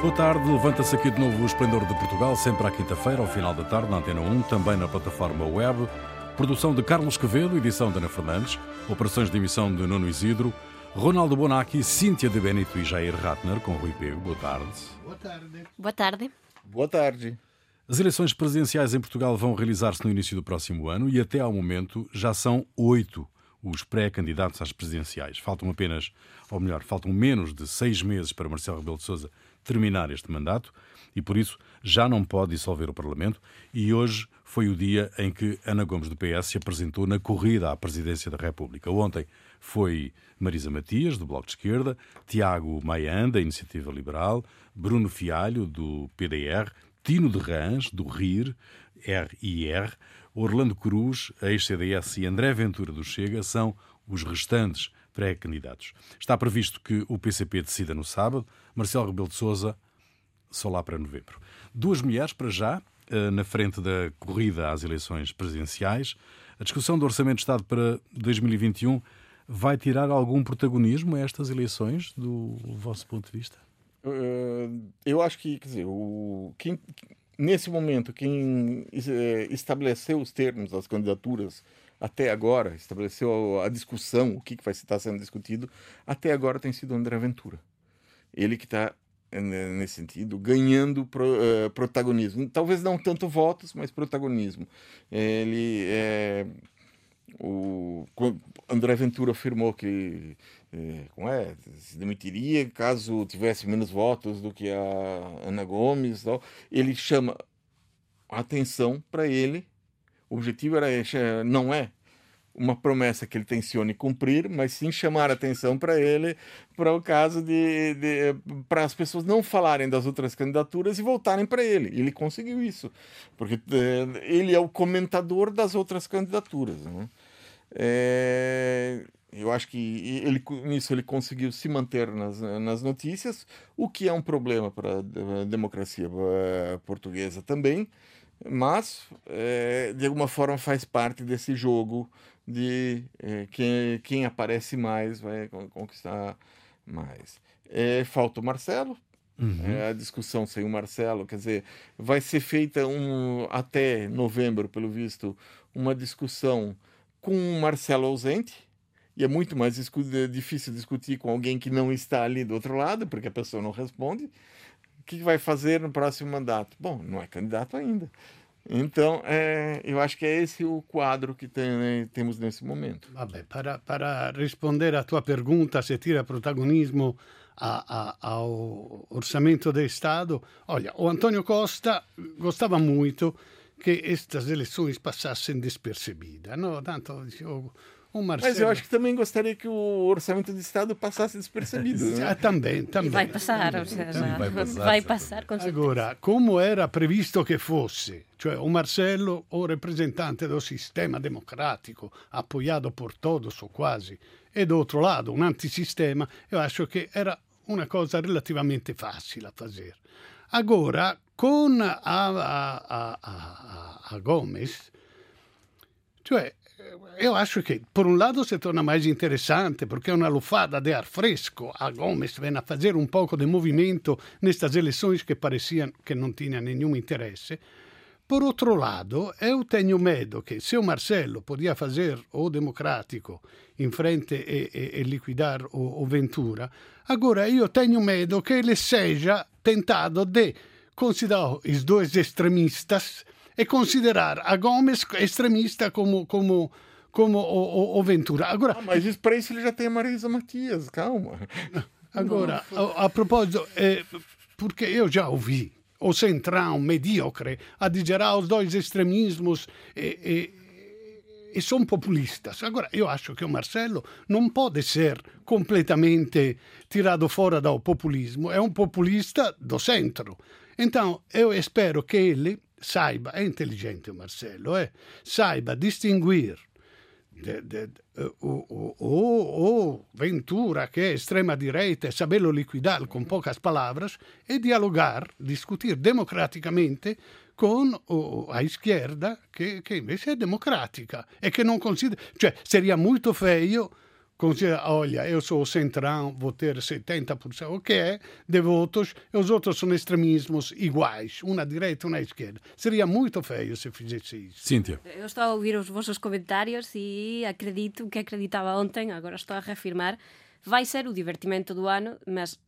Boa tarde, levanta-se aqui de novo o Esplendor de Portugal, sempre à quinta-feira, ao final da tarde, na Antena 1, também na plataforma web. Produção de Carlos Quevedo, edição de Ana Fernandes, operações de emissão de Nuno Isidro, Ronaldo Bonacci, Cíntia de Benito e Jair Ratner, com Rui Pego. Boa tarde. Boa tarde. Boa tarde. Boa tarde. As eleições presidenciais em Portugal vão realizar-se no início do próximo ano e até ao momento já são oito os pré-candidatos às presidenciais. Faltam apenas, ou melhor, faltam menos de seis meses para Marcelo Rebelo de Sousa terminar este mandato e por isso já não pode dissolver o Parlamento e hoje foi o dia em que Ana Gomes do PS se apresentou na corrida à presidência da República. Ontem foi Marisa Matias, do Bloco de Esquerda, Tiago Maian, da Iniciativa Liberal, Bruno Fialho, do PDR, Tino de Rãs, do RIR, RIR, Orlando Cruz, ex-CDS e André Ventura do Chega são os restantes pré-candidatos. Está previsto que o PCP decida no sábado, Marcelo Rebelo de Sousa só lá para novembro. Duas mulheres para já, eh, na frente da corrida às eleições presidenciais. A discussão do Orçamento de Estado para 2021 vai tirar algum protagonismo a estas eleições, do vosso ponto de vista? Uh, eu acho que, quer dizer, o, quem, nesse momento, quem eh, estabeleceu os termos das candidaturas até agora, estabeleceu a discussão, o que vai estar sendo discutido, até agora tem sido André Ventura. Ele que está, nesse sentido, ganhando pro, uh, protagonismo. Talvez não tanto votos, mas protagonismo. Ele é. O André Ventura afirmou que como é, se demitiria caso tivesse menos votos do que a Ana Gomes. Tal. Ele chama a atenção para ele o objetivo era não é uma promessa que ele tencione cumprir, mas sim chamar atenção para ele para o caso de, de para as pessoas não falarem das outras candidaturas e voltarem para ele. Ele conseguiu isso, porque eh, ele é o comentador das outras candidaturas. Né? É, eu acho que ele, nisso ele conseguiu se manter nas, nas notícias, o que é um problema para a democracia eh, portuguesa também mas é, de alguma forma faz parte desse jogo de é, quem, quem aparece mais vai conquistar mais. É, falta o Marcelo, uhum. é, a discussão sem o Marcelo, quer dizer, vai ser feita um, até novembro, pelo visto, uma discussão com o Marcelo ausente, e é muito mais discu difícil discutir com alguém que não está ali do outro lado, porque a pessoa não responde. O que vai fazer no próximo mandato? Bom, não é candidato ainda. Então, é, eu acho que é esse o quadro que tem, né, temos nesse momento. Vabbè, para, para responder à tua pergunta, se tira protagonismo a, a, ao orçamento do Estado, olha, o Antonio Costa gostava muito que estas eleições passassem despercebidas, não? Tanto, eu, Marcelo... Mas eu acho que também gostaria que o orçamento de Estado passasse despercebido. Né? Ah, também, também. Vai passar, ou seja, vai passar, vai passar com certeza. Agora, como era previsto che fosse, cioè o Marcelo, o rappresentante do sistema democratico, apoiato por todos o quasi, e do outro lado un antisistema, io acho che era una cosa relativamente facile a fare. Agora, con a, a, a, a, a Gomes, cioè eu acho que, por um lado, se torna mais interessante, porque é uma lufada de ar fresco. A Gomes vem a fazer um pouco de movimento nestas eleições que pareciam que não tinham nenhum interesse. Por outro lado, eu tenho medo que se o Marcelo podia fazer o democrático em frente e, e, e liquidar o, o, Ventura, agora eu tenho medo que ele seja tentado de considerar os dois extremistas e considerar a Gomes extremista como, como, como o, o, o Ventura. Agora, ah, mas para isso ele já tem a Marisa Matias, calma. Agora, a, a, propósito, é, porque eu já ouvi o centrão medíocre a dizer ah, os dois extremismos e, e, e são populistas. Agora, eu acho que o Marcelo não pode ser completamente tirado fora do populismo, é um populista do centro. Então, eu espero que ele saiba, é inteligente o Marcelo, é, saiba distinguir de, de, de, o, o, o, Ventura, que é extrema-direita, e saberlo liquidar com poucas palavras, e dialogar, discutir democraticamente com o, a esquerda, que, que invece é democrática e que não considera. Cioè, seria muito feio olha, eu sou o centrão, vou ter 70%, o que é, de votos, e os outros são extremismos iguais, uma à direita e uma à esquerda. Seria muito feio se fizesse isso. Cíntia. Eu estou a ouvir os vossos comentários e acredito que acreditava ontem, agora estou a reafirmar, vai ser o divertimento do ano, mas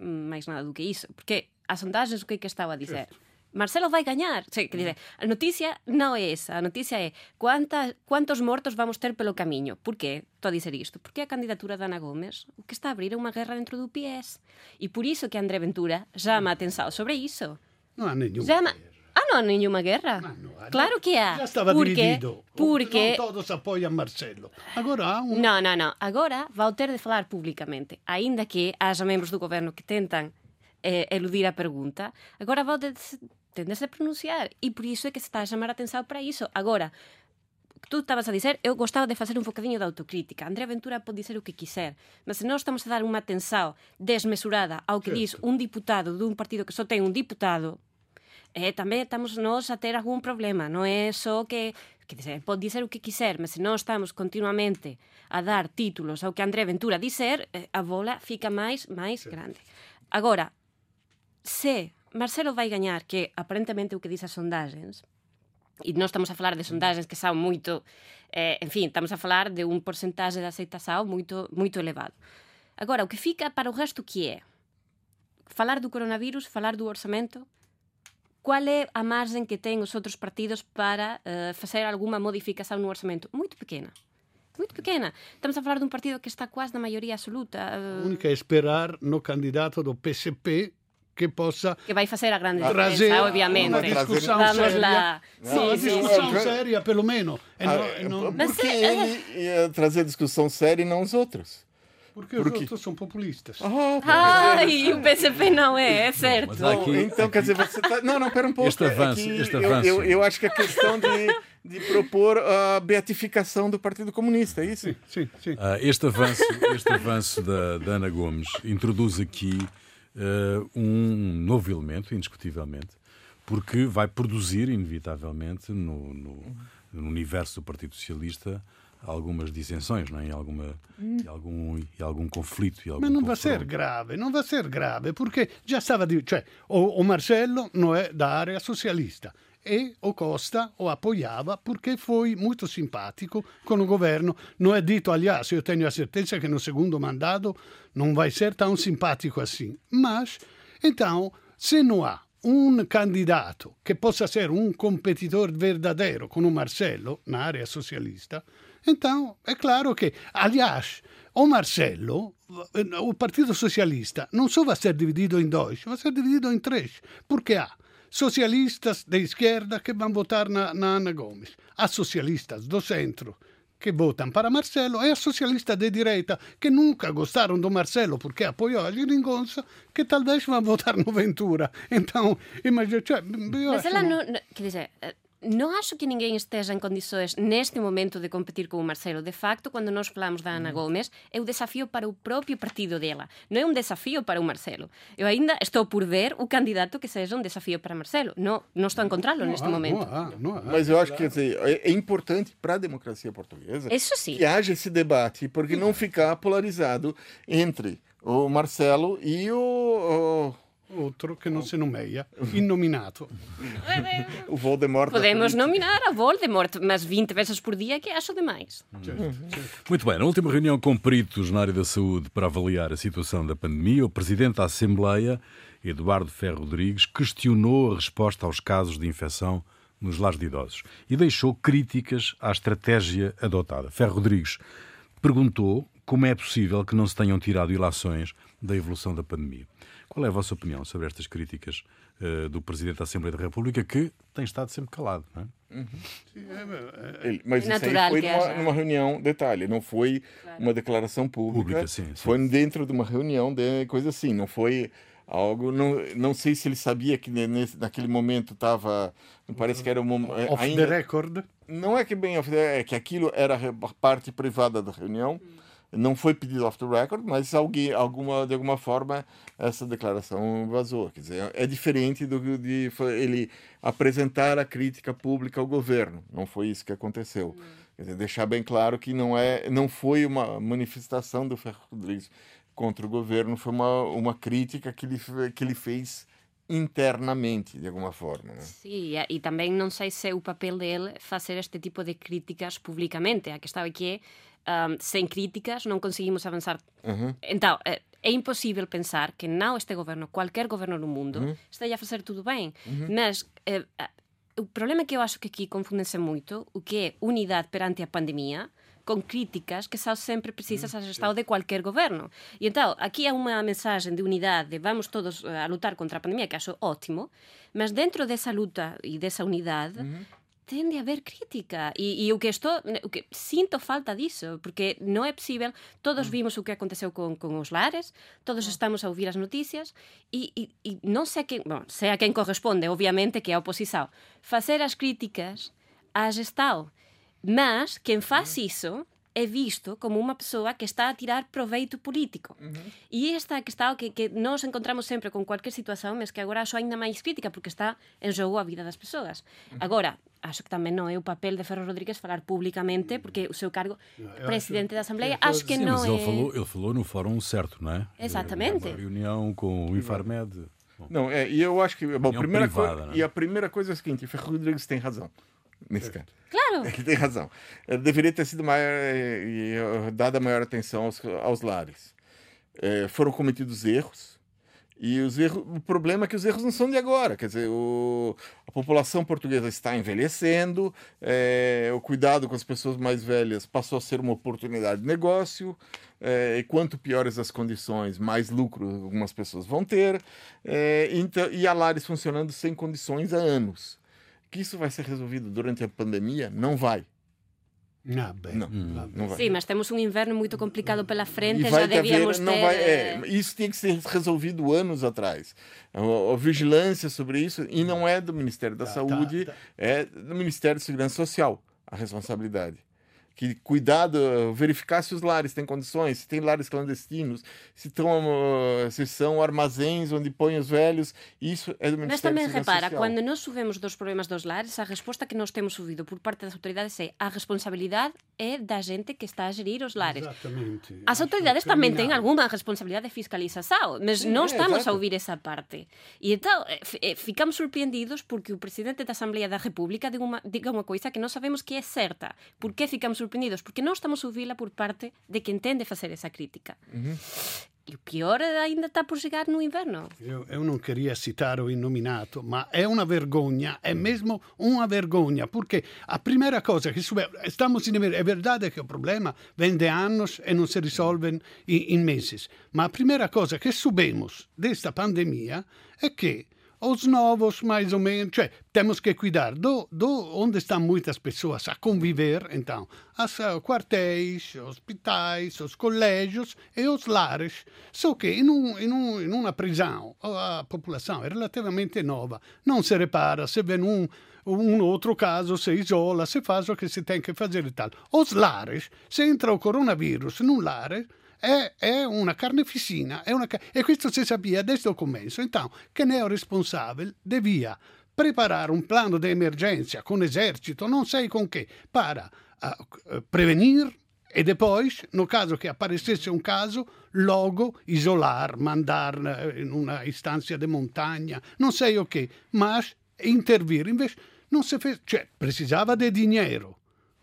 mais nada do que isso, porque as sondagens o que é que estava a dizer? Certo. Marcelo vai ganhar. Sí, que dice, a noticia non é esa. A noticia é cuánta, cuántos mortos vamos ter pelo camiño. Por que estou a dizer isto? Porque a candidatura de Ana Gómez o que está a abrir é unha guerra dentro do PS. E por iso que André Ventura chama a atenção sobre iso. Non há nenhuma Chama... Ah, non há nenhuma guerra? Ah, no, claro que há. Já estava porque, dividido. Porque... Non todos apoian Marcelo. Agora há un... Non, non, non. Agora vai ter de falar públicamente. Ainda que haja membros do goberno que tentan eh, eludir a pergunta, agora vai ter tendes a pronunciar e por iso é que se está a chamar a atención para iso. Agora, tú estabas a dizer, eu gostaba de facer un focadiño de autocrítica. André Ventura pode dizer o que quiser, mas se nós estamos a dar unha tensao desmesurada ao que certo. diz un diputado dun partido que só ten un diputado, eh, tamén estamos nós a ter algún problema, non é só que que dizer, pode dizer o que quiser, mas se nós estamos continuamente a dar títulos ao que André Ventura dizer, eh, a bola fica máis máis grande. Agora, se Marcelo vai gañar, que aparentemente o que diz as sondagens, e non estamos a falar de sondagens que son moito, eh, en fin, estamos a falar de un porcentaxe de aceitação moito, moito elevado. Agora, o que fica para o resto que é? Falar do coronavirus, falar do orçamento, qual é a margem que ten os outros partidos para uh, facer alguma modificação no orçamento? Muito pequena. Muito pequena. Estamos a falar dun partido que está quase na maioria absoluta. Uh... A única é esperar no candidato do PSP que possa que vai fazer a grande diferença, obviamente. Uma discussão Vamos séria. Lá. Não, sim, uma discussão sim. séria, pelo menos. Ah, não, não... Porque ele ia trazer discussão séria e não os outros. Porque, Porque os outros são populistas. Ah, e o PCP não é, é certo. Não, aqui, então, aqui... quer dizer, você tá... Não, não, pera um pouco. Este avanço, aqui, este avanço. Eu, eu, eu, acho que a questão de, de propor a beatificação do Partido Comunista, é isso? Sim, sim. sim. Uh, este avanço, este avanço da, da Ana Gomes introduz aqui uh, um novo elemento, indiscutivelmente, porque vai produzir, inevitavelmente, no, no, no universo do Partido Socialista, algumas dissensões, não é? e, alguma, e, algum, e algum conflito. E algum Mas não vai ser grave, não vai ser grave, porque já estava... Cioè, o, o Marcelo não é da área socialista, e o Costa o apoiava porque foi muito simpático com o governo. Não é dito, aliás, eu tenho a certeza que no segundo mandato não vai ser tão simpático assim. Mas, então, se não há um candidato que possa ser um competidor verdadeiro com o Marcelo na área socialista, então é claro que, aliás, o Marcelo, o Partido Socialista, não só vai ser dividido em dois, vai ser dividido em três, porque há socialistas de izquierda que vão votar na, na Ana Gomes, há socialistas do centro que votam para Marcelo e há socialistas de direita que nunca gostaram do Marcelo porque apoiou a Geringonça que talvez vão votar no Ventura. Então, imagina... Cioè, Mas ela não... Quer dizer, non acho que ninguén esteja en condições neste momento de competir con o Marcelo. De facto, cando nós falamos da Ana mm. Gómez, é o desafío para o propio partido dela. Non é un desafío para o Marcelo. Eu ainda estou por ver o candidato que seja un desafío para Marcelo. Non, non estou a encontrá-lo neste momento. Não há, não há. Mas eu acho que dizer, é importante para a democracia portuguesa Isso sim. que haja esse debate, porque não ficar polarizado entre o Marcelo e o, o outro que não se nomeia, inominato. o Voldemort. Podemos nominar a Voldemort, mas 20 vezes por dia que acho demais. Muito bem, na última reunião com peritos na área da saúde para avaliar a situação da pandemia, o Presidente da Assembleia, Eduardo Ferro Rodrigues, questionou a resposta aos casos de infecção nos lares de idosos e deixou críticas à estratégia adotada. Ferro Rodrigues perguntou como é possível que não se tenham tirado ilações da evolução da pandemia. Qual é a vossa opinião sobre estas críticas uh, do Presidente da Assembleia da República, que tem estado sempre calado? Não é? Uhum. Sim, é, é, Ele, mas isso aí foi numa, numa, reunião, detalhe, não foi claro. uma declaração pública, pública sim, sim. foi dentro de uma reunião de coisa assim, não foi algo não não sei se ele sabia que nesse, naquele momento estava não parece que era um off ainda, the record não é que bem off the, é que aquilo era a parte privada da reunião hum não foi pedido off the record, mas alguém, alguma, de alguma forma essa declaração vazou. Quer dizer, é diferente do de ele apresentar a crítica pública ao governo. Não foi isso que aconteceu. Quer dizer, deixar bem claro que não, é, não foi uma manifestação do Ferro Rodrigues contra o governo, foi uma, uma crítica que ele, que ele fez internamente, de alguma forma. Né? Sim, e também não sei se é o papel dele fazer este tipo de críticas publicamente. A questão é que um, sem críticas não conseguimos avançar. Uhum. Então, é, é, impossível pensar que não este governo, qualquer governo no mundo, uhum. esteja a fazer tudo bem. Uhum. Mas é, o problema é que eu acho que aqui confundem-se muito o que é unidade perante a pandemia com críticas que são sempre precisas à gestão de qualquer governo. E então, aqui há uma mensagem de unidade, de vamos todos a lutar contra a pandemia, que acho ótimo, mas dentro dessa luta e dessa unidade, uhum. tende a haver crítica. E, e, o que estou, o que sinto falta disso, porque não é possível. Todos uhum. vimos o que aconteceu com, com os lares, todos uhum. estamos a ouvir as notícias e, e, e não sei a quem, bom, sei a quem corresponde, obviamente, que é a oposição, fazer as críticas à gestão mas quem faz uhum. isso é visto como uma pessoa que está a tirar proveito político. Uhum. E esta questão que, que nós encontramos sempre com qualquer situação, mas que agora acho ainda mais crítica, porque está em jogo a vida das pessoas. Uhum. Agora, acho que também não é o papel de Ferro Rodrigues falar publicamente, porque o seu cargo, eu presidente acho, da Assembleia, acho que sim, não mas é... Ele falou, ele falou no fórum certo, não é? Exatamente. Uma reunião com o Infarmed... Bom. Não, é, e eu acho que... Bom, primeira privada, né? E a primeira coisa é a seguinte, Ferro Rodrigues tem razão nesse caso. Claro. Ele tem razão. Deveria ter sido maior, e, dada maior atenção aos, aos lares. É, foram cometidos erros. E os erros, o problema é que os erros não são de agora. Quer dizer, o, a população portuguesa está envelhecendo, é, o cuidado com as pessoas mais velhas passou a ser uma oportunidade de negócio. É, e quanto piores as condições, mais lucro algumas pessoas vão ter. Então, e a Lares funcionando sem condições há anos que isso vai ser resolvido durante a pandemia? Não vai. Não, bem, não, hum. não vai. Sim, mas temos um inverno muito complicado pela frente, já devíamos haver, ter... Vai, é, isso tinha que ser resolvido anos atrás. A, a, vigilância sobre isso, e não é do Ministério da tá, Saúde, tá, tá. é do Ministério da Segurança Social a responsabilidade que cuidado, verificar se os lares têm condições, se tem lares clandestinos, se, estão, se são armazéns onde põem os velhos, isso é do Ministério Mas também repara, Social. quando nós subimos dos problemas dos lares, a resposta que nós temos ouvido por parte das autoridades é a responsabilidade é da gente que está a gerir os lares. Exatamente. As autoridades também têm alguma responsabilidade de fiscalização, mas Sim, não é, estamos a ouvir essa parte. E então eh, eh, ficamos surpreendidos porque o Presidente da Assembleia da República diga uma, diga uma coisa que nós sabemos que é certa. Por que ficamos surpreendidos? Porque non estamos a ouvila por parte de quen tende facer esa crítica. E o pior ainda está por chegar no inverno. Eu, eu não queria citar o inominato, ma è una vergogna, è mesmo una vergogna, perché a primeira cosa che estamos in è verdade che o problema vende anos e non si risolve in, in meses, ma a primeira cosa che subimos desta pandemia è che os novos, mais ou menos. Cioè, temos que cuidar do, do onde estão muitas pessoas a conviver, então, uh, quartéis, hospitais, os colégios e os lares. Só que em, um, em, um, em uma prisão a população é relativamente nova, não se repara, se vê um, um outro caso, se isola, se faz o que se tem que fazer e tal. Os lares, se entra o coronavírus num lar, è, è una carneficina, è una, e questo si sapeva desde o começo. Então, quem é o responsável devia preparar um plano de emergência com exército, não sei com que, para uh, prevenir e depois, no caso che apparecesse un caso, logo isolar, mandar in una istanza di montagna, non sei o che, ma intervir. Invece non si fece, cioè precisava di dinero.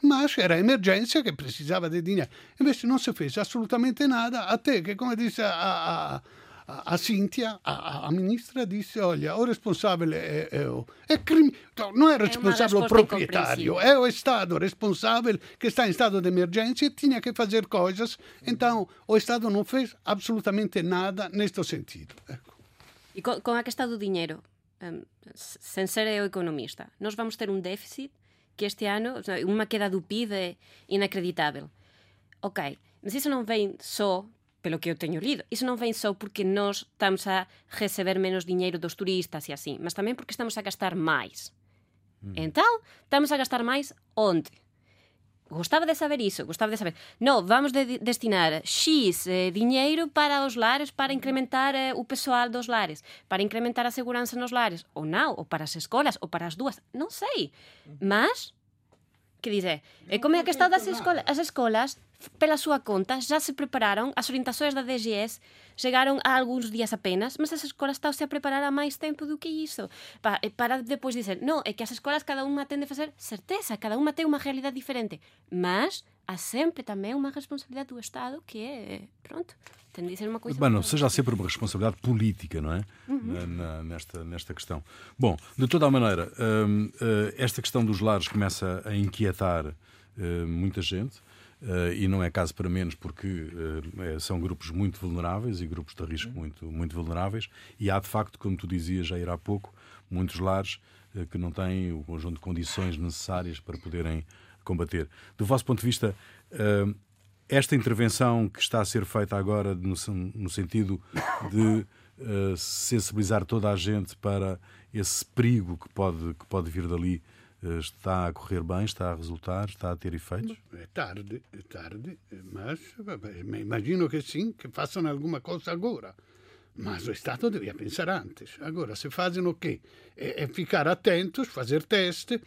Mas era emergência que precisava de dinheiro. Invece não se fez absolutamente nada, até que, como disse a, a, a Cíntia, a, a, ministra, disse: Olha, o responsável é, é, o, é crime. Não é responsável é o proprietário, é o Estado responsável que está em estado de emergência e tinha que fazer coisas. Então, o Estado não fez absolutamente nada neste sentido. E com, com a questão do dinheiro, um, sem ser eu economista, nós vamos ter um déficit que este ano uma queda do PIB é inacreditável. Ok, mas isso não vem só pelo que eu teño lido. Iso non vem só porque nós estamos a receber menos dinheiro dos turistas e así, mas tamén porque estamos a gastar máis. Mm. Entón, estamos a gastar máis onde? Gostaba de saber iso, gostaba de saber. No, vamos de destinar X eh, diñeiro para os lares para incrementar eh, o pessoal dos lares, para incrementar a segurança nos lares, ou non, ou para as escolas, ou para as dúas, non sei. Mas que dice, e como é a questão das escolas, as escolas pela súa conta já se prepararon, as orientações da DGS chegaron a algúns días apenas, mas as escolas estão-se a preparar a máis tempo do que iso. Para, para depois dizer, non, é que as escolas cada unha tende a facer certeza, cada unha ten unha realidade diferente, mas há sempre também uma responsabilidade do Estado que é, pronto, tem de ser uma coisa... Bueno, seja sempre uma responsabilidade política, não é? Uhum. Na, nesta, nesta questão. Bom, de toda a maneira, hum, uh, esta questão dos lares começa a inquietar uh, muita gente. Uh, e não é caso para menos porque uh, são grupos muito vulneráveis e grupos de risco muito, muito vulneráveis e há de facto, como tu dizias já há pouco, muitos lares uh, que não têm o conjunto de condições necessárias para poderem combater. Do vosso ponto de vista, esta intervenção que está a ser feita agora no, sentido de sensibilizar toda a gente para esse perigo que pode, que pode vir dali está a correr bem, está a resultar, está a ter efeitos? É tarde, é tarde, mas imagino que sim, que façam alguma coisa agora. Mas o Estado devia pensar antes. Agora, se fazem o quê? É, é ficar atentos, fazer teste,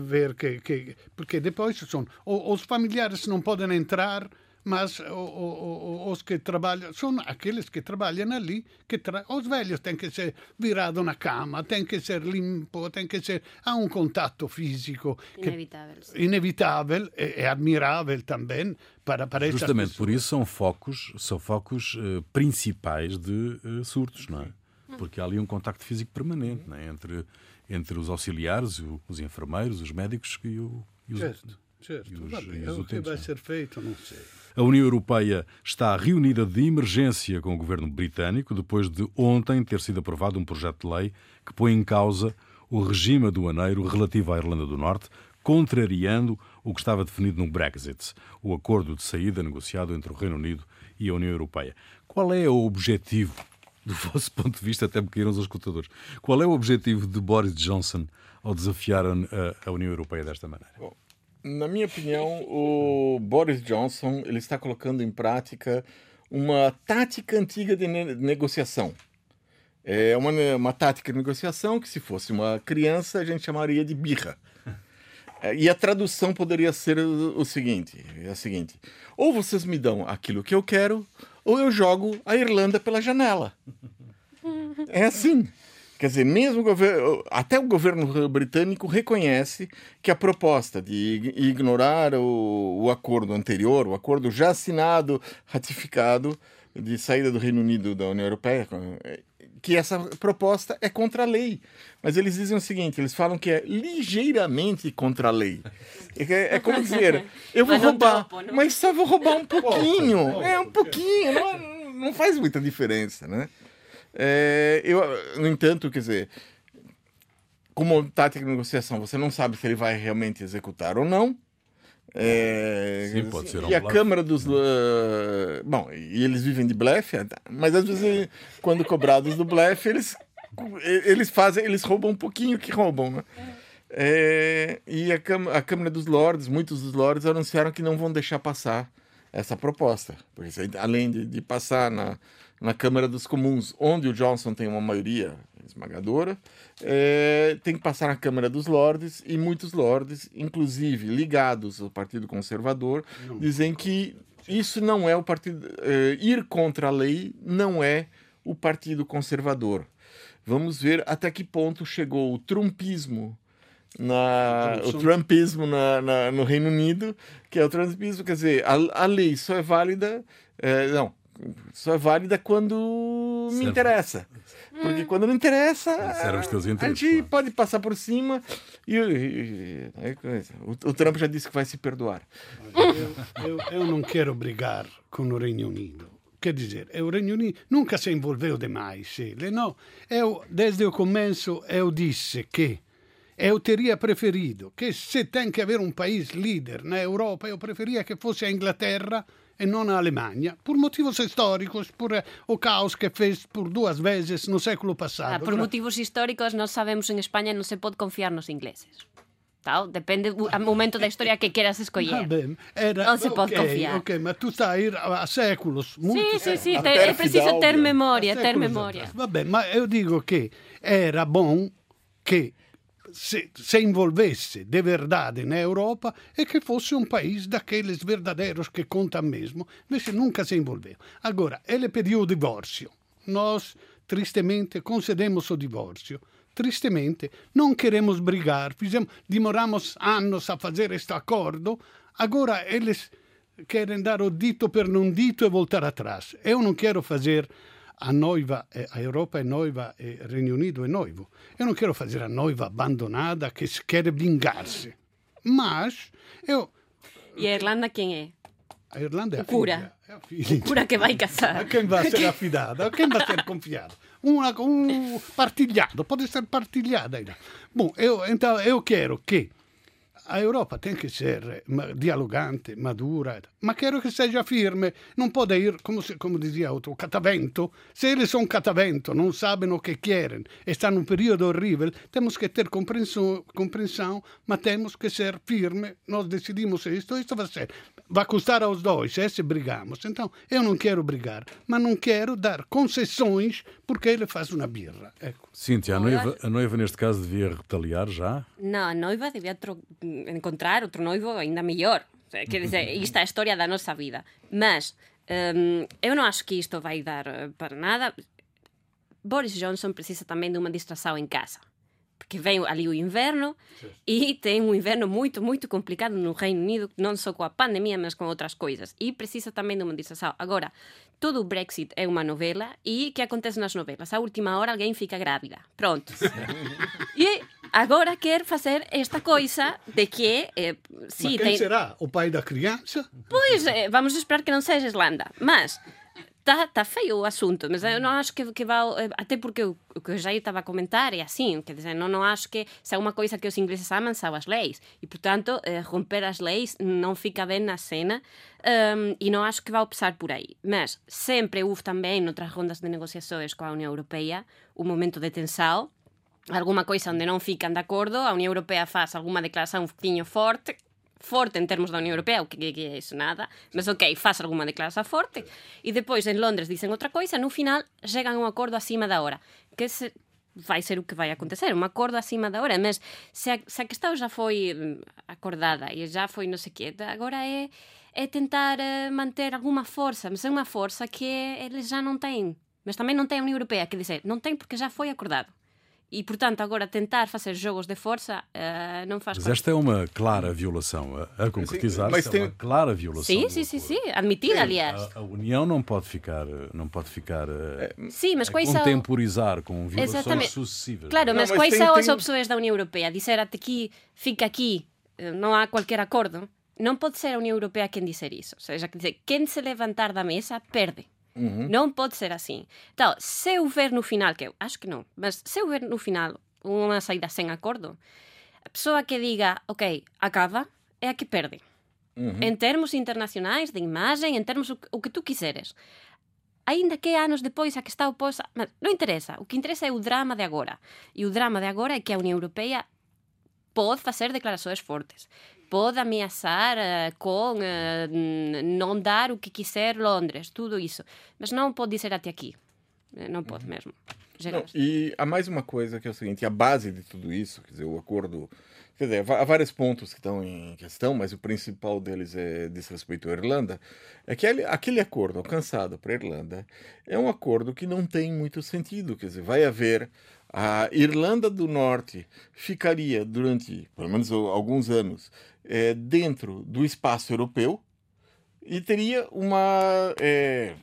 ver que, que. Porque depois são. Os familiares não podem entrar mas os que trabalham são aqueles que trabalham ali que tra... os velhos têm que ser virados na cama tem que ser limpo tem que ser há um contato físico inevitável que... inevitável e, e admirável também para para justamente por isso são focos são focos uh, principais de uh, surtos não é porque há ali um contacto físico permanente é? entre entre os auxiliares os enfermeiros os médicos e, o, e os certo, certo. E os, Vabbè, e os o que vai é? ser feito não sei a União Europeia está reunida de emergência com o governo britânico depois de ontem ter sido aprovado um projeto de lei que põe em causa o regime aduaneiro relativo à Irlanda do Norte, contrariando o que estava definido no Brexit, o acordo de saída negociado entre o Reino Unido e a União Europeia. Qual é o objetivo, do vosso ponto de vista, até me caíram os escutadores, qual é o objetivo de Boris Johnson ao desafiar a, a União Europeia desta maneira? Bom, na minha opinião, o Boris Johnson ele está colocando em prática uma tática antiga de ne negociação. É uma, uma tática de negociação que, se fosse uma criança, a gente chamaria de birra. É, e a tradução poderia ser o seguinte: é a seguinte, ou vocês me dão aquilo que eu quero, ou eu jogo a Irlanda pela janela. É assim. Quer dizer, mesmo o governo, até o governo britânico reconhece que a proposta de ignorar o, o acordo anterior, o acordo já assinado, ratificado de saída do Reino Unido da União Europeia, que essa proposta é contra a lei. Mas eles dizem o seguinte: eles falam que é ligeiramente contra a lei. É, é como dizer, eu vou roubar, mas só vou roubar um pouquinho. É um pouquinho, não, não faz muita diferença, né? É, eu, no entanto, quer dizer, como tática de negociação, você não sabe se ele vai realmente executar ou não. É, Sim, pode ser um e a Câmara dos. Uh, bom, e eles vivem de blefe, mas às vezes, quando cobrados do blefe, eles, eles fazem, eles roubam um pouquinho que roubam, né? É, e a, a Câmara dos Lordes, muitos dos Lordes anunciaram que não vão deixar passar essa proposta. Porque além de, de passar na, na Câmara dos Comuns, onde o Johnson tem uma maioria esmagadora, é, tem que passar na Câmara dos Lordes e muitos lordes, inclusive ligados ao Partido Conservador, não. dizem que isso não é o partido. É, ir contra a lei não é o Partido Conservador. Vamos ver até que ponto chegou o trumpismo na, o trumpismo na, na, no Reino Unido, que é o trumpismo, quer dizer, a, a lei só é válida, é, não, só é válida quando me interessa. Porque hum. quando não interessa, a gente pode passar por cima e, e, e o, o, Trump já disse que vai se perdoar. Eu, eu, eu não quero brigar com o Reino Unido. Quer dizer, o Reino Unido nunca se envolveu demais. Ele, não. Eu, desde o começo, eu disse que eu teria preferido que se tem que haver um país líder na Europa, eu preferia que fosse a Inglaterra e não a Alemanha, por motivos históricos, por eh, o caos que fez por duas vezes no século passado. Ah, por motivos históricos, nós sabemos en España non se pode confiar nos ingleses. Tal? Depende do momento da historia que queras escoller. Ah, ben, era, non se pode okay, confiar. Ok, mas tu estás a ir a, séculos. Muito sí, sí, sí, é preciso ter memoria, ter memoria. Va bene, ma eu digo che era bom che se, se envolvesse de verdade na Europa e que fosse um país daqueles verdadeiros que contam mesmo. Invece nunca se envolveu. Agora, ele pediu o divórcio. Nós, tristemente, concedemos o divórcio. Tristemente, não queremos brigar. Fizemos, demoramos anos a fazer este acordo. Agora, eles querem dar o dito per non dito e voltar atrás. Eu não quero fazer a noiva, a Europa é noiva e o Reino Unido é noivo. Eu não quero fazer a noiva abandonada que quer vingar-se. Mas eu. E a Irlanda quem é? A Irlanda é a cura. filha. É a filha. O cura que vai casar. A quem vai ser affidada? A quem vai ser confiado? Uma, um partilhado, pode ser partilhada. Bom, eu, então eu quero que a Europa tem que ser dialogante, madura, ma quero che seja firme. Non può ir, come, come dizia outro, catavento. Se eles são catavento, não sabem o que querem, estão num período horrível, temos que ter compreensão, compreensão mas temos que ser firme. Nós decidimos isto, isto vai ser. Vai custar aos dois, é se brigamos. Então, eu não quero brigar, mas não quero dar concessões porque ele faz uma birra. Ecco. Cíntia, a noiva, a noiva neste caso devia retaliar já? Não, a noiva devia encontrar outro noivo ainda melhor. Quer dizer, isto é a história da nossa vida. Mas um, eu não acho que isto vai dar eh, para nada. Boris Johnson precisa também de uma distração em casa. Porque vem ali o inverno e tem um inverno muito, muito complicado no Reino Unido, não só com a pandemia, mas com outras coisas. E precisa também de uma distração. Agora, todo o Brexit é uma novela e o que acontece nas novelas? À última hora alguém fica grávida. Pronto. e agora quer fazer esta coisa de que... Eh, sim, Mas quem tem... será? O pai da criança? Pois, eh, vamos esperar que não seja Islanda. Mas Tá, tá feio o assunto, mas eu não acho que, que vá. Eh, até porque o, o que eu já estava a comentar é assim, quer dizer, não, não acho que se é uma coisa que os ingleses amam são as leis. E, portanto, eh, romper as leis não fica bem na cena um, e não acho que vá passar por aí. Mas sempre houve também, noutras rondas de negociações com a União Europeia, um momento de tensão alguma coisa onde non fican de acordo, a Unión Europea faz alguma declaración un forte, forte en termos da Unión Europea, o que, que, que é iso nada, mas ok, faz alguma declaración forte, e depois en Londres dicen outra coisa, no final chegan a un acordo acima da hora, que se, vai ser o que vai acontecer, un acordo acima da hora, mas se a, se a questão já foi mm, acordada e já foi non sei que, agora é, é tentar uh, manter alguma força, mas é unha força que eles já non têm, mas tamén non tem a Unión Europea, que dizer, non tem porque já foi acordado. E, portanto, agora tentar fazer jogos de força uh, não faz Mas esta é uma clara violação. A, a concretizar mas tem... é uma clara violação. Sim, sim, sim, sim. Admitida, aliás. A, a, União não pode ficar, não pode ficar eh, é, sim, mas quais contemporizar são... com violações Exatamente. sucessivas. Claro, não, mas, mas, quais tem, são tem... as opções da União Europeia? Dizer até aqui, fica aqui, eh, não há qualquer acordo. Não pode ser a União Europeia quem dizer isso. Ou seja, quem se levantar da mesa perde. Uhum. Non pode ser así. Então, se houver no final, que eu acho que non, mas se houver no final unha saída sen acordo, a persoa que diga, ok, acaba, é a que perde. Uhum. En termos internacionais, de imagen, en termos o, o que tú quiseres. Ainda que anos depois a que está oposa, mas non interesa. O que interesa é o drama de agora. E o drama de agora é que a Unión Europea pode facer declarações fortes. Pode ameaçar uh, com uh, não dar o que quiser Londres, tudo isso. Mas não pode dizer até aqui. Eh, não pode uhum. mesmo. Não, e há mais uma coisa que é o seguinte: a base de tudo isso, quer dizer, o acordo. Quer dizer, há vários pontos que estão em questão, mas o principal deles é diz respeito à Irlanda. É que aquele acordo alcançado para a Irlanda é um acordo que não tem muito sentido. Quer dizer, vai haver a Irlanda do Norte ficaria durante, pelo menos alguns anos, é, dentro do espaço europeu e teria uma é,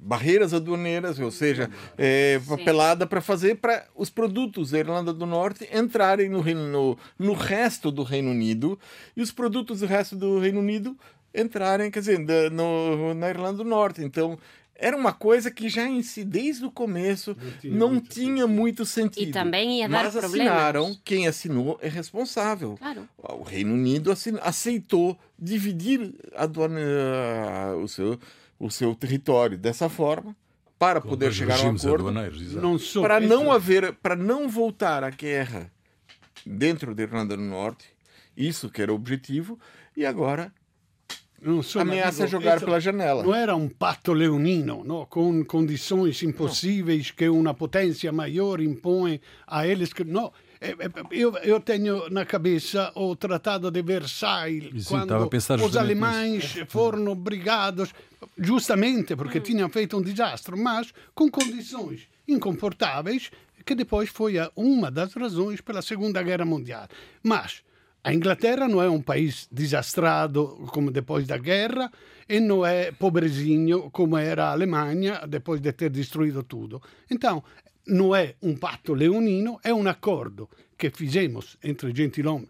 barreiras aduaneiras, ou seja, é, papelada para fazer para os produtos da Irlanda do Norte entrarem no, no, no resto do Reino Unido e os produtos do resto do Reino Unido entrarem, quer dizer, no, na Irlanda do Norte. Então, era uma coisa que já em si, desde o começo, não tinha, não muito, tinha muito, sentido. E também ia dar Mas problemas. assinaram, quem assinou é responsável. Claro. O Reino Unido aceitou dividir a aduana, o, seu, o seu território dessa forma para Com poder chegar a um acordo. Não para não haver, para não voltar à guerra dentro da Irlanda do Norte, isso que era o objetivo, e agora ameaça jogar pela janela. Não era um pato leonino, no? com condições impossíveis que uma potência maior impõe a eles. Que, não, eu, eu tenho na cabeça o Tratado de Versailles, Sim, quando os alemães foram obrigados, justamente porque tinham feito um desastre, mas com condições incomportáveis, que depois foi uma das razões pela Segunda Guerra Mundial. Mas a Inglaterra não é um país desastrado como depois da guerra e não é pobrezinho como era a Alemanha depois de ter destruído tudo. Então, não é um pacto leonino, é um acordo que fizemos entre gentilhomens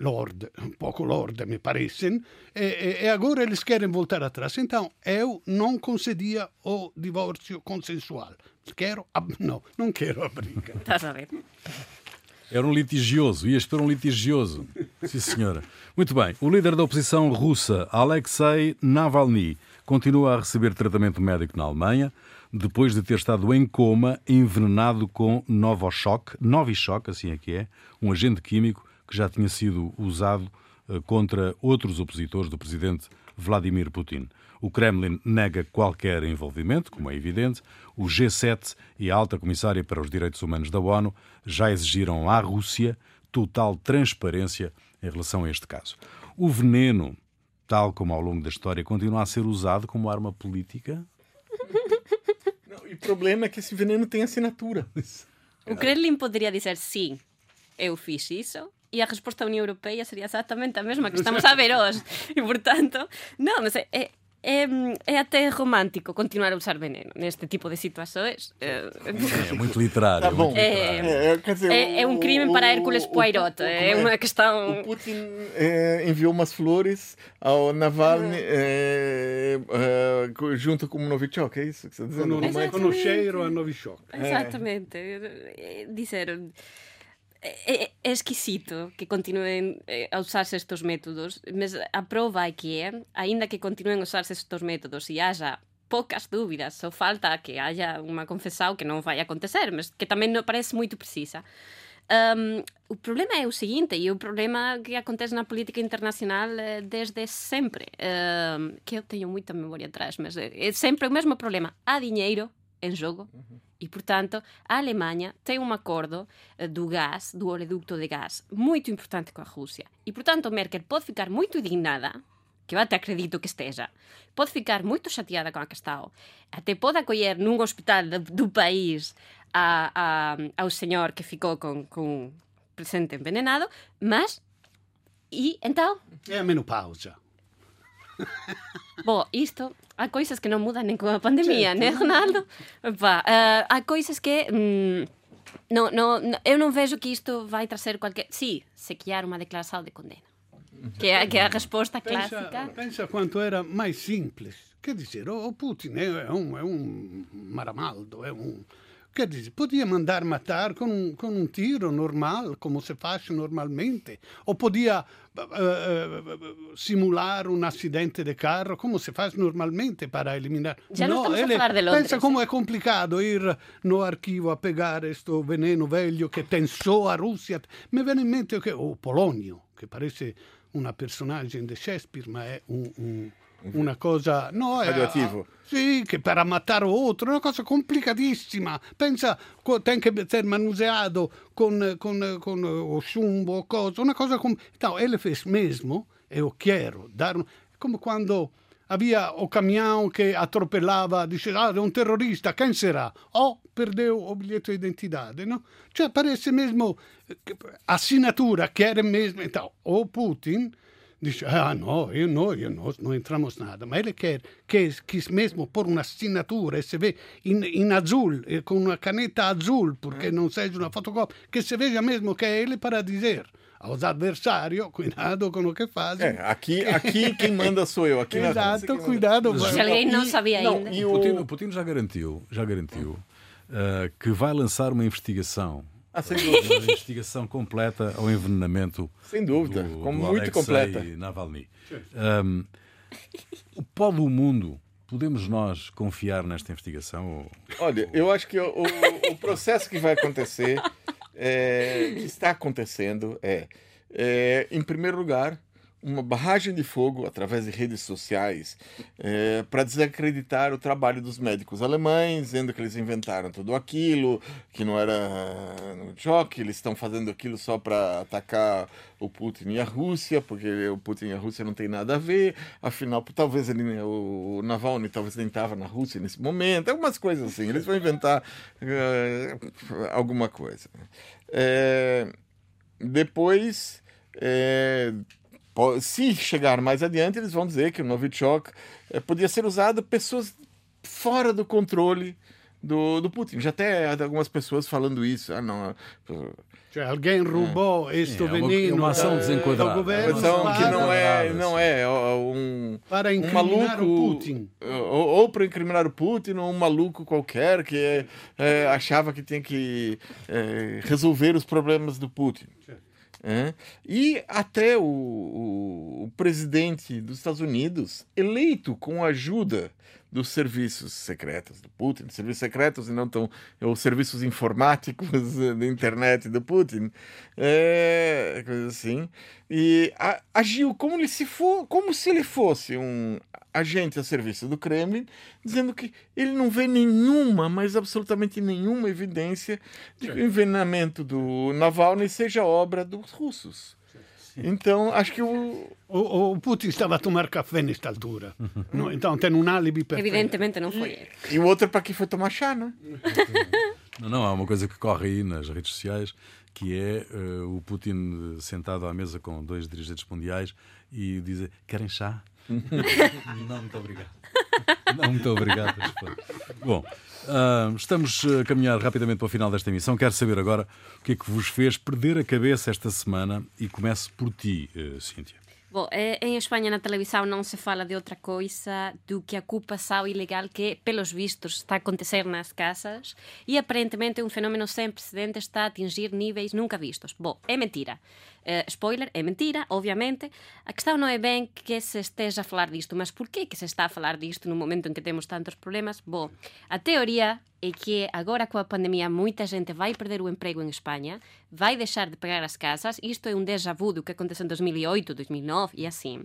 Lord, um pouco Lord, me parecem, e, e, agora eles querem voltar atrás. Então, eu não concedia o divórcio consensual. Quero, a... não, não quero a briga. Ver? Era um litigioso, ias para um litigioso. Sim, senhora. Muito bem. O líder da oposição russa, Alexei Navalny, continua a receber tratamento médico na Alemanha, depois de ter estado em coma, envenenado com Novichok, Novichok, assim é que é, um agente químico que já tinha sido usado eh, contra outros opositores do presidente Vladimir Putin. O Kremlin nega qualquer envolvimento, como é evidente. O G7 e a alta comissária para os direitos humanos da ONU já exigiram à Rússia total transparência em relação a este caso. O veneno, tal como ao longo da história, continua a ser usado como arma política? Não, e o problema é que esse veneno tem assinatura. O Kremlin poderia dizer sim, eu fiz isso, e a resposta da União Europeia seria exatamente a mesma que estamos a ver hoje. E, portanto, não, mas é, é, é, é até romântico continuar a usar veneno neste tipo de situações. É, é muito literário. Tá bom. É, é, dizer, é, é, um crime o, para Hércules Poirot. é uma questão. O Putin é, enviou umas flores ao Navalny é, é, junto com o Novichok, é isso que você está dizendo? Com o cheiro a Novichok. Exatamente. Dizer é, é, é esquisito que continuen eh, a usarse estes métodos, mas a prova é que é, ainda que continuen a usarse estes métodos e haja poucas dúbidas, só falta que haya unha confesao que non vai acontecer, mas que tamén non parece moito precisa. Um, o problema é o seguinte, e o problema que acontece na política internacional eh, desde sempre, um, que eu teño moita memoria atrás, mas é, é sempre o mesmo problema. Há dinheiro en jogo, uh -huh. E, portanto, a Alemanha tem um acordo uh, do gás, do oleoducto de gás, muito importante com a Rússia. E, portanto, Merkel pode ficar muito indignada, que eu até acredito que esteja, pode ficar muito chateada com a questão, até pode acolher num hospital do, do país a, a, ao senhor que ficou com, com presente envenenado, mas. E então? É a menopausa. Bom, isto há coisas que non mudan nen con a pandemia, né, Ronaldo? Uh, eh, há coisas que... Mm, no, no, no, eu non vejo que isto vai trazer qualquer... Sí, se criar unha declaração de condena. Que é, que é a resposta pensa, clássica. Pensa quanto era mais simples. Quer dizer, o Putin é um, é um maramaldo, é um Quer dizer, podia mandar matar com um, com um tiro normal, como se faz normalmente, ou podia uh, uh, simular um acidente de carro, como se faz normalmente para eliminar. Já não estamos ele, a falar de Londres. Pensa como é complicado ir no arquivo a pegar este veneno velho que tem só a Rússia. Me vem em mente que o Polonio, que parece uma personagem de Shakespeare, mas é um, um una cosa no, radioattivo. sì, che per ammattare otro, una cosa complicatissima. Pensa, tem che essere manuseato con, con, con o chumbo o cosa, una cosa com... Então, ele fez mesmo, eu quero dar, come quando havia o caminhão que atropelava, diceva, ah, é um terrorista, quem será? Oh, perdeu o bilhete de identidade, no? Cioè, parece mesmo assinatura, que era mesmo. Então, o Putin dice, ah no, io no, io no, non entramos nada. Ma ele quer que quis mesmo pôr uma assinatura e se vê in, in azul, com uma caneta azul, porque não seja uma fotocópia, que se veja mesmo que é ele para dizer aos adversários, cuidado com o que fazem. É, aqui, aqui quem manda sou eu. Aqui Exato, cuidado. Se alguém não sabia não, ainda. O... Putin, o Putin já garantiu, já garantiu uh, que vai lançar uma investigação ah, sem dúvida. Uma investigação completa ao envenenamento. Sem dúvida, do, como do muito Alexei completa. Navalny. Um, o pó do mundo, podemos nós confiar nesta investigação? Olha, eu acho que o, o, o processo que vai acontecer, é, que está acontecendo, é, é, em primeiro lugar, uma barragem de fogo através de redes sociais é, para desacreditar o trabalho dos médicos alemães, dizendo que eles inventaram tudo aquilo, que não era no choque, eles estão fazendo aquilo só para atacar o Putin e a Rússia, porque o Putin e a Rússia não tem nada a ver, afinal, talvez ele, o Navalny talvez nem estava na Rússia nesse momento, algumas coisas assim, eles vão inventar é, alguma coisa. É, depois, é, se chegar mais adiante, eles vão dizer que o Novichok é, podia ser usado pessoas fora do controle do, do Putin. Já até há algumas pessoas falando isso. Ah, não. Cioè, alguém roubou é. este veneno é uma ação desenquadrada. Governo, ação que não é, não é um, para um maluco, o Putin. Ou, ou, para incriminar o Putin, ou um maluco qualquer que é, é, achava que tinha que é, resolver os problemas do Putin. É. E até o, o, o, presidente dos Estados Unidos, eleito com a ajuda dos serviços secretos do Putin, serviços secretos e não tão os serviços informáticos da internet do Putin, é, coisa assim, e a, agiu como, se for, como se ele fosse um agente a serviço do Kremlin, dizendo que ele não vê nenhuma, mas absolutamente nenhuma evidência de que o envenenamento do Navalny seja obra dos russos. Então, acho que o... o... o. Putin estava a tomar café nesta altura. no, então tem um álibi perfeito. Evidentemente não foi ele. E o outro para que foi tomar chá, não Não, não, há uma coisa que corre aí nas redes sociais que é uh, o Putin sentado à mesa com dois dirigentes mundiais e dizer: Querem chá? não, muito obrigado. Não, muito obrigado. Bom, uh, estamos a caminhar rapidamente para o final desta emissão. Quero saber agora o que é que vos fez perder a cabeça esta semana e começo por ti, uh, Cíntia. Bom, em Espanha na televisão não se fala de outra coisa do que a ocupação ilegal que, pelos vistos, está a acontecer nas casas e aparentemente um fenómeno sem precedentes está a atingir níveis nunca vistos. Bom, é mentira. Uh, spoiler, é mentira, obviamente. A questão não é bem que se esteja a falar disto, mas por que, que se está a falar disto no momento em que temos tantos problemas? Bom, a teoria é que agora com a pandemia muita gente vai perder o emprego em Espanha, vai deixar de pagar as casas, isto é um déjà vu do que aconteceu em 2008, 2009 e assim.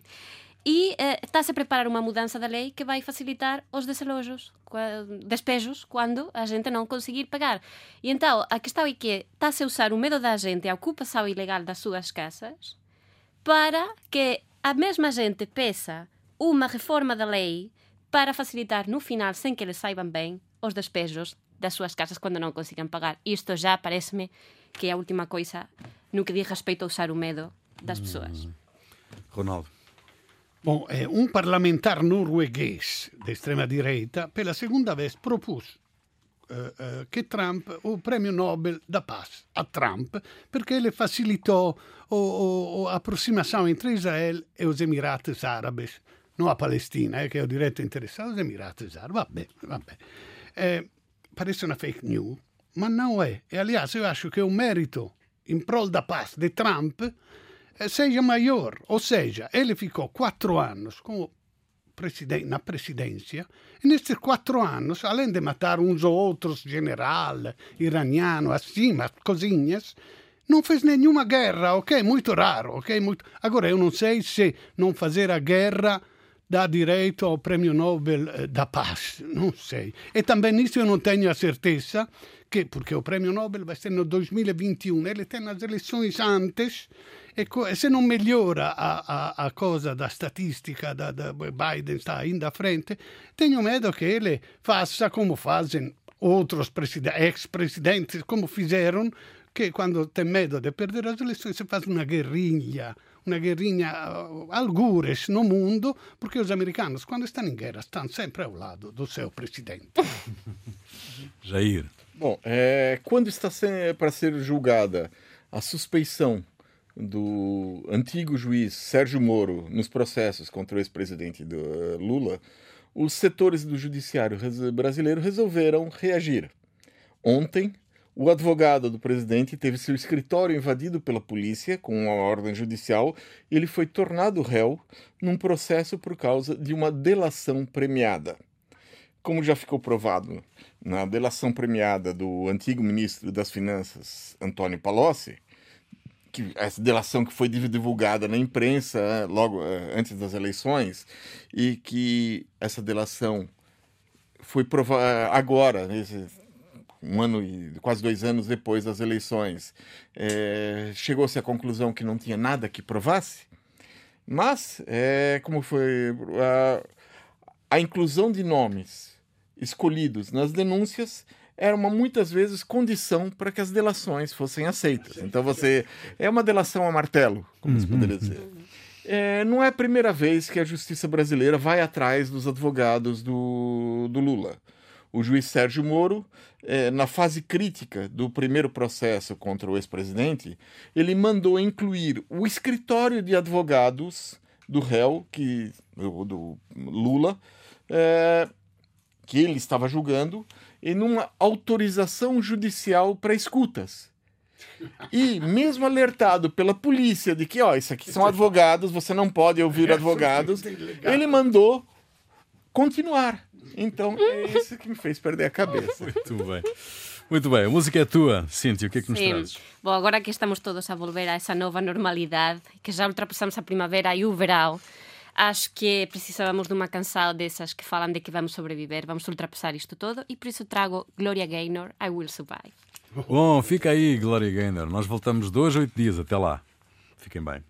E eh, está-se a preparar uma mudança da lei que vai facilitar os desalojos, despejos, quando a gente não conseguir pagar. E então, a questão é que está-se a usar o medo da gente, a ocupação ilegal das suas casas, para que a mesma gente peça uma reforma da lei para facilitar no final, sem que eles saibam bem, os despejos das suas casas quando não consigam pagar. Isto já parece-me que é a última coisa no que diz respeito a usar o medo das pessoas. Ronaldo. Bom, eh, un parlamentar norueguês de extrema direita, pela segunda vez, propus eh, eh, che Trump o premio Nobel da paz a Trump perché ele facilitou a aproximação entre Israel e os Emirados Árabes, não a Palestina, eh, che è o direito interessado, os Emirados Árabes. Vabbè, vabbè. Eh, parece una fake news, ma non è. E aliás, eu acho que o mérito em prol da paz de Trump Eh, seja maior. Ou seja, ele ficou quatro anos como presiden na presidência, e nesses quatro anos, além de matar uns ou outros general iraniano, assim, mas coisinhas, não fez nenhuma guerra, ok? Muito raro, ok? Muito... Agora, eu não sei se não fazer a guerra dá direito ao Prêmio Nobel eh, da Paz, não sei. E também nisso eu não tenho a certeza, que, porque o Prêmio Nobel vai ser no 2021, ele tem as eleições antes, e se non migliora a, a, a cosa da statistica, da, da Biden sta ainda à frente, tenho medo que ele faça como fazem outros ex-presidentes, como fizeram, que quando tem medo de perder as eleições se faz uma guerrilha, uma guerrinha algures no mundo, porque os americanos, quando estão em guerra, estão sempre ao lado do seu presidente. Jair. Bom, é, quando está para ser julgada a suspeição do antigo juiz Sérgio Moro nos processos contra o ex-presidente eh, Lula, os setores do judiciário brasileiro resolveram reagir. Ontem, o advogado do presidente teve seu escritório invadido pela polícia com uma ordem judicial e ele foi tornado réu num processo por causa de uma delação premiada. Como já ficou provado na delação premiada do antigo ministro das Finanças, Antônio Palocci, que essa delação que foi divulgada na imprensa né, logo eh, antes das eleições e que essa delação foi provada agora, um ano e quase dois anos depois das eleições, é, chegou-se à conclusão que não tinha nada que provasse. Mas, é, como foi a, a inclusão de nomes escolhidos nas denúncias era uma muitas vezes condição para que as delações fossem aceitas. Então você é uma delação a martelo, como se poderia dizer. É, não é a primeira vez que a justiça brasileira vai atrás dos advogados do, do Lula. O juiz Sérgio Moro, é, na fase crítica do primeiro processo contra o ex-presidente, ele mandou incluir o escritório de advogados do réu, que, do, do Lula, é, que ele estava julgando, em uma autorização judicial para escutas. E mesmo alertado pela polícia de que, ó, isso aqui são advogados, você não pode ouvir advogados, ele mandou continuar. Então é isso que me fez perder a cabeça. Muito bem. Muito bem, a música é tua, Cíntia, o que é que nos Sim. trazes? Bom, agora que estamos todos a volver a essa nova normalidade, que já ultrapassamos a primavera e o verão, acho que precisávamos de uma canção dessas que falam de que vamos sobreviver, vamos ultrapassar isto todo, e por isso trago Gloria Gaynor, I Will Survive. Bom, fica aí, Gloria Gaynor. Nós voltamos dois, oito dias. Até lá. Fiquem bem.